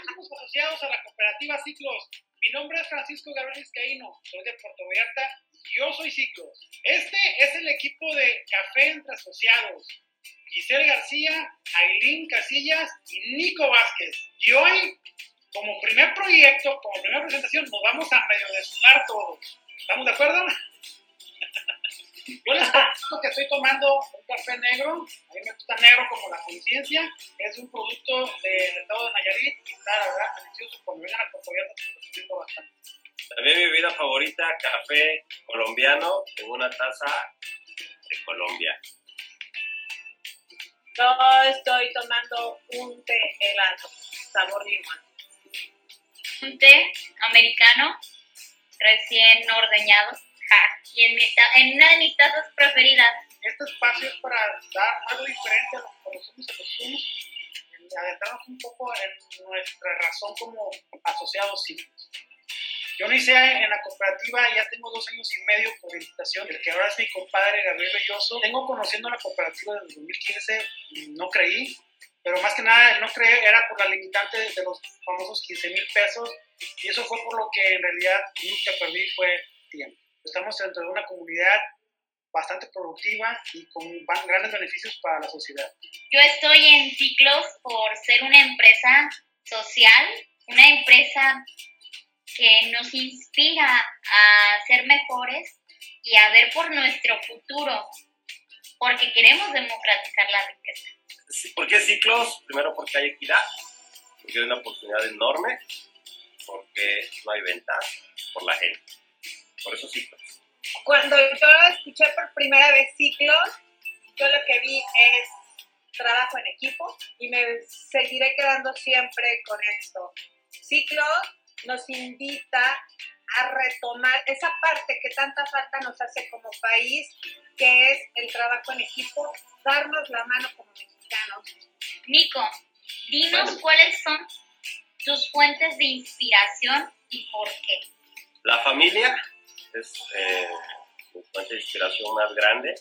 últimos asociados a la cooperativa Ciclos. Mi nombre es Francisco Gabriel Vizcaíno, soy de Puerto Vallarta y yo soy Ciclos. Este es el equipo de Café entre Asociados. Giselle García, Aileen Casillas y Nico Vázquez. Y hoy, como primer proyecto, como primera presentación, nos vamos a medio desnudar todos. ¿Estamos de acuerdo? Yo les comento que estoy tomando un café negro, a mí me gusta negro como la conciencia, es un producto del estado de Nayarit y está, la verdad, delicioso, cuando vengan a se lo recomiendo bastante. También mi bebida favorita, café colombiano en una taza de Colombia. Yo estoy tomando un té helado, sabor limón. un té americano recién ordeñado y en, mi ta- en una de mis tazas preferidas. Este espacio es para dar algo diferente a lo que conocemos y adentrarnos un poco en nuestra razón como asociados cívicos. Yo no hice en la cooperativa, ya tengo dos años y medio por invitación, el que ahora es mi compadre Gabriel Belloso. Tengo conociendo la cooperativa desde 2015, y no creí, pero más que nada no creer era por la limitante de los famosos 15 mil pesos, y eso fue por lo que en realidad nunca perdí fue tiempo. Estamos dentro de una comunidad bastante productiva y con grandes beneficios para la sociedad. Yo estoy en ciclos por ser una empresa social, una empresa que nos inspira a ser mejores y a ver por nuestro futuro, porque queremos democratizar la riqueza. ¿Por qué ciclos? Primero porque hay equidad, porque hay una oportunidad enorme, porque no hay ventas por la gente. Por eso ciclos. Cuando yo escuché por primera vez ciclos, yo lo que vi es trabajo en equipo y me seguiré quedando siempre con esto. Ciclos nos invita a retomar esa parte que tanta falta nos hace como país, que es el trabajo en equipo, darnos la mano como mexicanos. Nico, dinos cuáles son tus fuentes de inspiración y por qué. La familia es eh, mi fuente de inspiración más grande.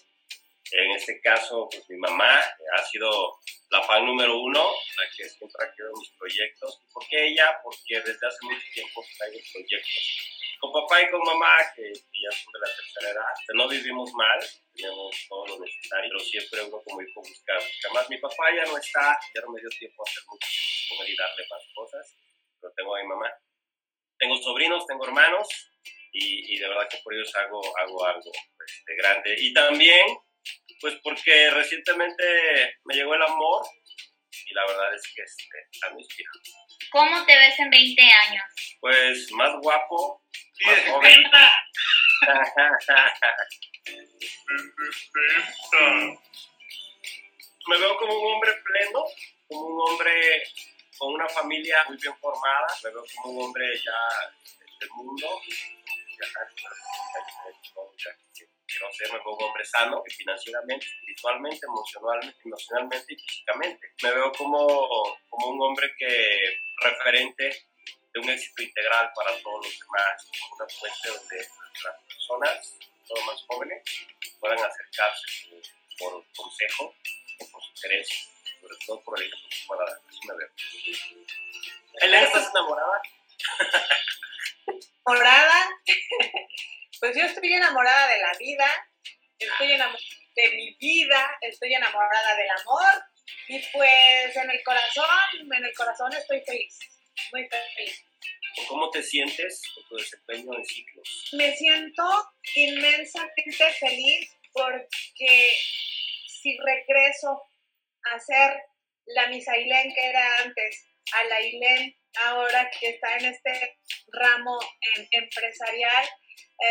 En este caso, pues mi mamá ha sido la fan número uno, la que siempre ha querido mis proyectos. ¿Por qué ella? Porque desde hace mucho tiempo traigo proyectos con papá y con mamá, que, ya son de la tercera edad. que no vivimos mal, tenemos todo lo necesario, pero siempre uno como hijo busca, busca más. Mi papá ya no está, ya no me dio tiempo a hacer mucho él y darle más cosas, pero tengo a mi mamá. Tengo sobrinos, tengo hermanos, y, y de verdad que por ellos hago, hago algo este, grande. Y también, pues porque recientemente me llegó el amor y la verdad es que este, está muy inspirado. ¿Cómo te ves en 20 años? Pues más guapo, Sí, más joven. 70. me veo como un hombre pleno, como un hombre con una familia muy bien formada, me veo como un hombre ya del mundo, me veo un hombre sano, financieramente, espiritualmente, emocionalmente, emocionalmente y físicamente. Me veo como, como un hombre que referente de un éxito integral para todos los demás, una fuente donde las personas, todos más jóvenes, puedan acercarse por, por consejo o por sugerencia, sobre todo por el ejemplo que pueda dar. Así me veo. Elena, ¿estás enamorada? enamorada. Pues yo estoy enamorada de la vida, estoy enamorada de mi vida, estoy enamorada del amor y pues en el corazón, en el corazón estoy feliz, muy feliz. ¿Cómo te sientes con tu desempeño en ciclos? Me siento inmensamente feliz porque si regreso a ser la Misailén que era antes, a la Ailén ahora que está en este ramo em, empresarial,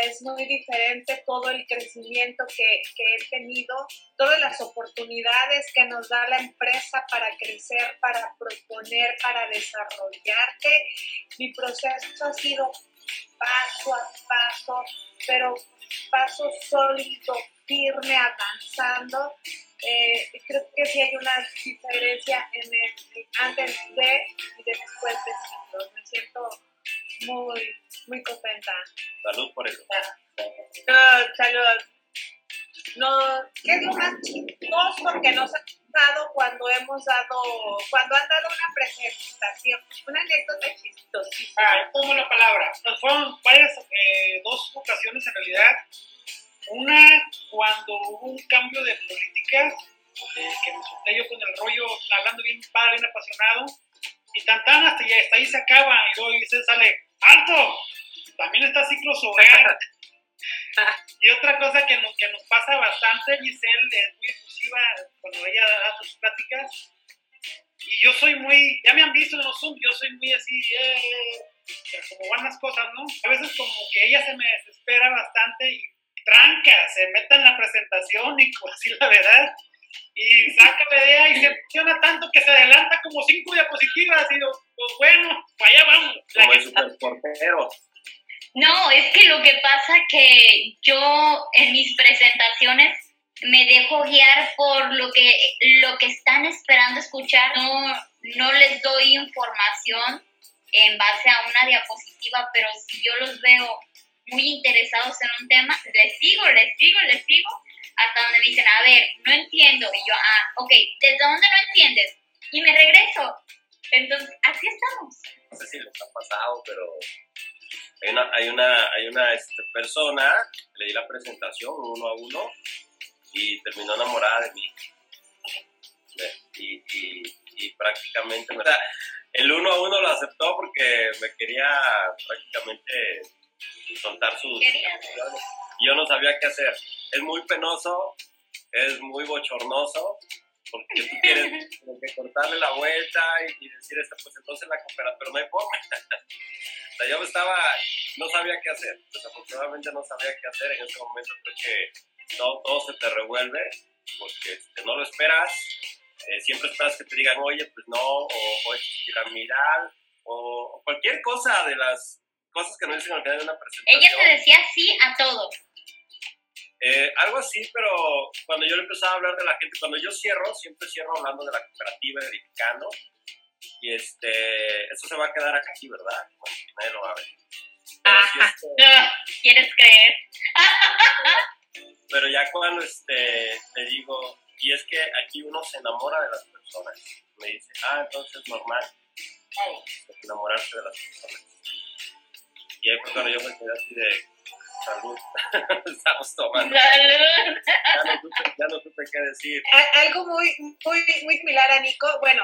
es muy diferente todo el crecimiento que, que, he tenido, todas las oportunidades que nos da la empresa para crecer, para proponer, para desarrollarte. Mi proceso ha sido paso a paso, pero paso sólido, firme, avanzando. Eh, creo que sí hay una diferencia en el antes de y después de ciclos. Me siento muy, muy contenta. Salud por eso. No, salud. No, ¿qué es lo más chistoso que nos ha participado cuando hemos dado, cuando han dado una presentación, una anécdota chistosísima. Ah, tomo la palabra. Nos fueron varias, eh, dos ocasiones en realidad. Una cuando hubo un cambio de política, eh, que me solté yo con el rollo, hablando bien padre, bien apasionado, y tan tan hasta, ya, hasta ahí se acaba, y luego dice, sale, ¡alto! También está ciclo solar. y otra cosa que nos, que nos pasa bastante, Giselle es muy efusiva cuando ella da sus pláticas, y yo soy muy, ya me han visto en los Zoom, yo soy muy así, eh, como van las cosas, ¿no? A veces como que ella se me desespera bastante y tranca, se mete en la presentación y así la verdad, y saca la idea y se emociona tanto que se adelanta como cinco diapositivas y digo, pues bueno, para allá vamos. La Como que el superportero. No, es que lo que pasa que yo en mis presentaciones me dejo guiar por lo que lo que están esperando escuchar. No, no les doy información en base a una diapositiva, pero si yo los veo muy interesados en un tema, les sigo, les sigo, les sigo, hasta donde me dicen, a ver, no entiendo. Y yo, ah, ok, ¿desde dónde no entiendes? Y me regreso. Entonces, así estamos. no sé si les ha pasado, pero hay una, hay una, hay una este, persona, le di la presentación uno a uno y terminó enamorada de mí. Y, y, y prácticamente, sea, el uno a uno lo aceptó porque me quería prácticamente soltar sus... Y yo no sabía qué hacer. Es muy penoso, es muy bochornoso, porque tú quieres como que cortarle la vuelta y, y decir, esta, pues entonces la coopera, pero no hay forma. o sea, yo estaba, no sabía qué hacer, desafortunadamente no sabía qué hacer. En ese momento, creo que todo, todo se te revuelve, porque este, no lo esperas, eh, siempre esperas que te digan, oye, pues no, o, o es piramidal, o, o cualquier cosa de las cosas que no dicen al final de una presentación. Ella te decía sí a todo. Eh, algo así, pero cuando yo le empezaba a hablar de la gente, cuando yo cierro, siempre cierro hablando de la cooperativa, edificando. Y este, eso se va a quedar aquí, ¿verdad? Bueno, nadie lo va a ver. Ajá. este, No, ¿Quieres creer? pero ya cuando este, le digo, y es que aquí uno se enamora de las personas, me dice, ah, entonces es normal enamorarse de las personas. Y ahí fue cuando yo me quedé así de salud, estamos tomando. Ya no supe, ya no supe qué decir. Algo muy, muy, muy similar a Nico. Bueno,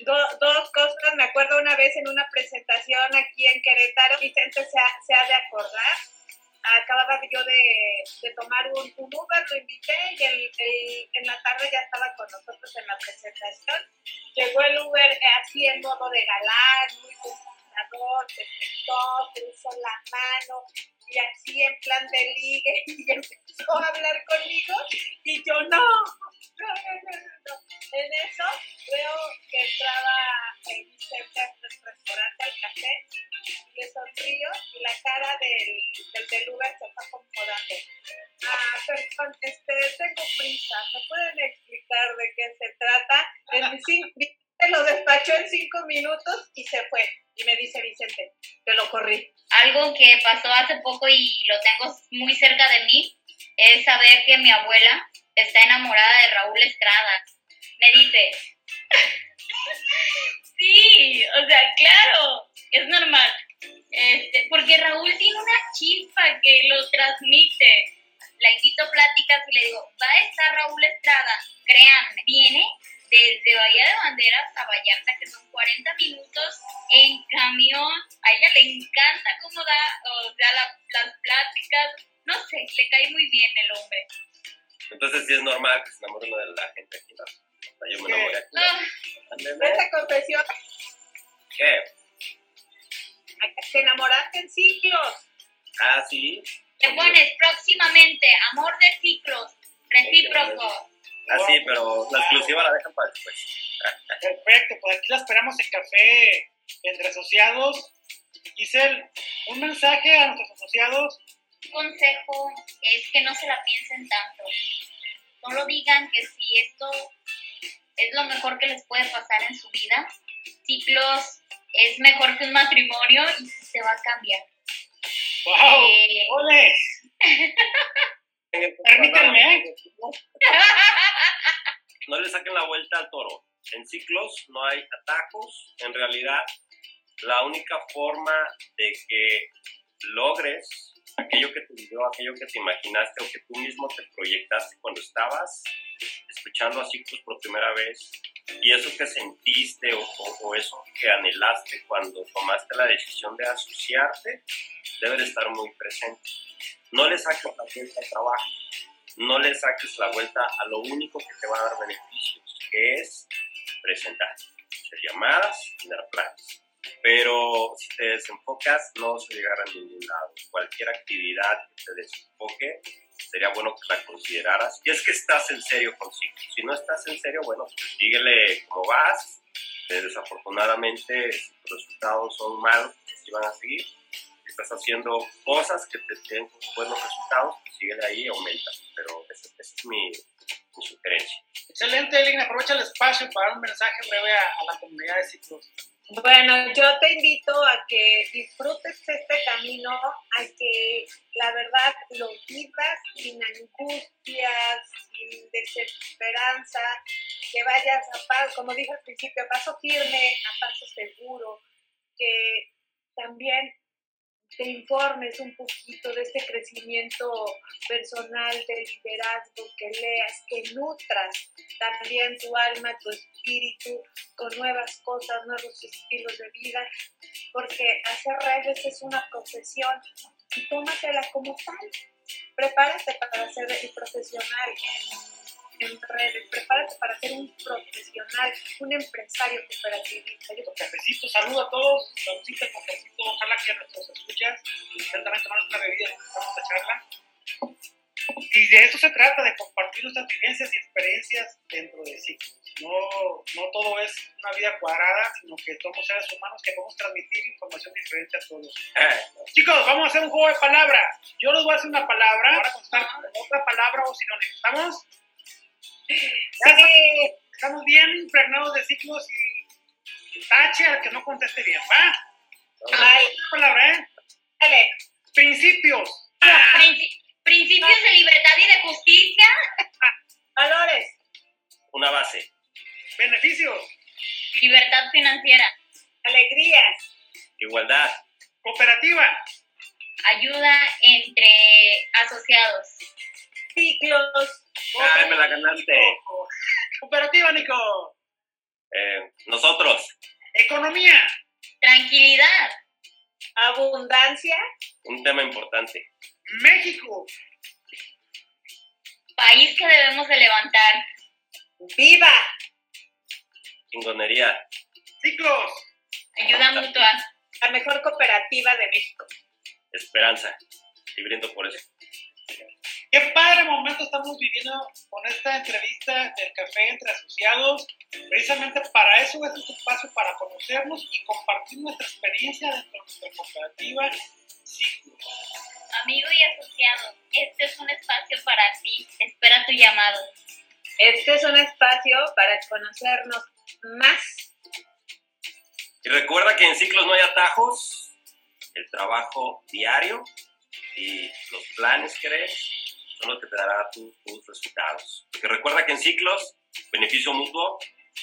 do- dos cosas. Me acuerdo una vez en una presentación aquí en Querétaro, Vicente se ha, se ha de acordar. Acababa yo de, de tomar un, un Uber, lo invité y el- el- en la tarde ya estaba con nosotros en la presentación. Llegó el Uber así en modo de galán, muy conquistador, se sentó, se hizo la mano y así en plan de ligue y empezó a hablar conmigo y yo no. En eso veo que entraba eh, Vicente al restaurante, al café, y le sonrío y la cara del, del, del se está acomodando. Ah, perdón, este, tengo prisa, ¿me pueden explicar de qué se trata? En cinco, lo despachó en cinco minutos y se fue. Y me dice Vicente, te lo corrí. Algo que pasó hace poco y lo tengo muy cerca de mí es saber que mi abuela está enamorada de Raúl Estrada. Me dice, sí, o sea, claro, es normal. Este, porque Raúl tiene una chispa que lo transmite. La invito a pláticas y le digo, va a estar Raúl Estrada, créanme, viene desde Bahía de Banderas a Vallarta, que son 40 minutos en camión. A ella le encanta cómo da, o sea, la- las pláticas. No sé, le cae muy bien el hombre. Entonces sí es normal que se enamore uno de la gente aquí, ¿no? O sea, yo me enamoré aquí. Ah. Esta confesión, ¿Qué? te enamoraste en ciclos. Ah, sí. te pones próximamente, amor de ciclos, recíproco. Ah, sí, pero la exclusiva la dejan para después. Perfecto, pues aquí la esperamos en café entre asociados. Giselle, un mensaje a nuestros asociados. Un consejo es que no se la piensen tanto. Solo digan que si esto es lo mejor que les puede pasar en su vida, ciclos es mejor que un matrimonio y se va a cambiar. ¡Wow! Eh, ¡Ole! Permítanme. no le saquen la vuelta al toro. En ciclos no hay atajos. En realidad, la única forma de que logres aquello que te dio, aquello que te imaginaste o que tú mismo te proyectaste cuando estabas escuchando a ciclos por primera vez y eso que sentiste o, eso que anhelaste cuando tomaste la decisión de asociarte debe de estar muy presente. No le saques la vuelta al trabajo, no le saques la vuelta a lo único que te va a dar beneficios, que es presentar, hacer llamadas, tener planes. Pero si te desenfocas, no vas a llegar a ningún lado. Cualquier actividad que te desenfoque, sería bueno que la consideraras. Y es que estás en serio consigo. Si no estás en serio, bueno, pues síguele vas. Eh, desafortunadamente, si tus resultados son malos, sí van a seguir. Estás haciendo cosas que te den buenos resultados, pues síguele ahí y aumenta. Pero esa, esa es mi, mi, sugerencia. Excelente, Elena. Aprovecha el espacio para dar un mensaje breve a, a la comunidad de ciclos. Bueno, yo te invito a que disfrutes este camino, a que la verdad lo vivas sin angustias, sin desesperanza, que vayas a paso, como dije al principio, a paso firme, a paso seguro, que también te informes un poquito de este crecimiento personal, de liderazgo, que leas, que nutras también tu alma, tu espíritu con nuevas cosas, nuevos estilos de vida, porque hacer redes es una profesión y tómatela como tal. Prepárate para ser profesional en redes, prepárate para ser un profesional, un empresario cooperativista. Yo, cafecito, saludo a todos, saludcita, cafecito, ojalá que nuestros escuchas estén también tomando una bebida vamos a charla. Y de eso se trata, de compartir nuestras vivencias y experiencias dentro de ciclos. No, no todo es una vida cuadrada, sino que somos seres humanos que podemos transmitir información diferente a todos. Chicos, vamos a hacer un juego de palabras. Yo les voy a hacer una palabra, van a contestar otra palabra o sinónimo. ¿Estamos? Sí. Estamos bien impregnados de ciclos y tache al que no conteste bien, ¿va? Vale. palabra, ¿eh? Dale. Principios. Princi- principios de libertad y de justicia. Valores. Una base. Beneficios. Libertad financiera. Alegrías. Igualdad. Cooperativa. Ayuda entre asociados. Ciclos. Ay, me la ganaste. Cooperativa, Nico. Eh, nosotros. Economía. Tranquilidad. Abundancia. Un tema importante. México. País que debemos de levantar. Viva. Chingonería. Ciclos. Ayuda mutua. La mejor cooperativa de México. Esperanza. Y brindo por eso. Qué padre momento estamos viviendo con esta entrevista del café entre asociados. Precisamente para eso es este espacio, para conocernos y compartir nuestra experiencia dentro de nuestra cooperativa Ciclos. Amigo y asociado, este es un espacio para ti. Espera tu llamado. Este es un espacio para conocernos más. Y recuerda que en ciclos no hay atajos. El trabajo diario y los planes que son los que te darán tu- tus resultados. Porque recuerda que en ciclos, beneficio mutuo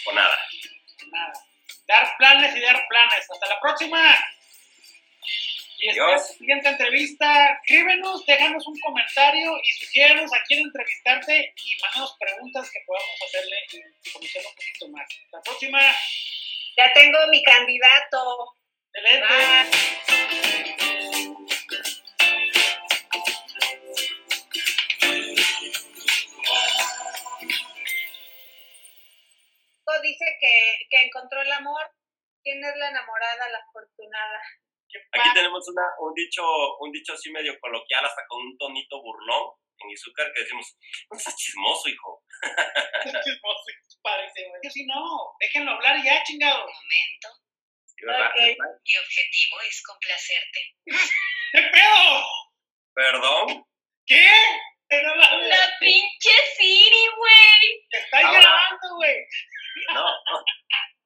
o nada. Nada. Dar planes y dar planes. Hasta la próxima. Y hasta Adiós. la siguiente entrevista. Escríbenos, déjanos un comentario y sugiérenos a quién entrevistarte y mándanos preguntas que podamos hacerle y conocerlo un poquito más. Hasta la próxima. Ya tengo mi candidato. Excelente. Bye. dice que, que encontró el amor. ¿Quién es la enamorada, la afortunada? Aquí tenemos una, un, dicho, un dicho así medio coloquial, hasta con un tonito burlón en Izúcar, que decimos, no seas chismoso, hijo. No chismoso, parece, güey. Que si no, déjenlo hablar ya, chingado. Un momento. Okay. Mi objetivo es complacerte. ¡Qué pedo! ¿Perdón? ¿Qué? Pero la, la pinche Siri, güey. Te está grabando, güey. 能能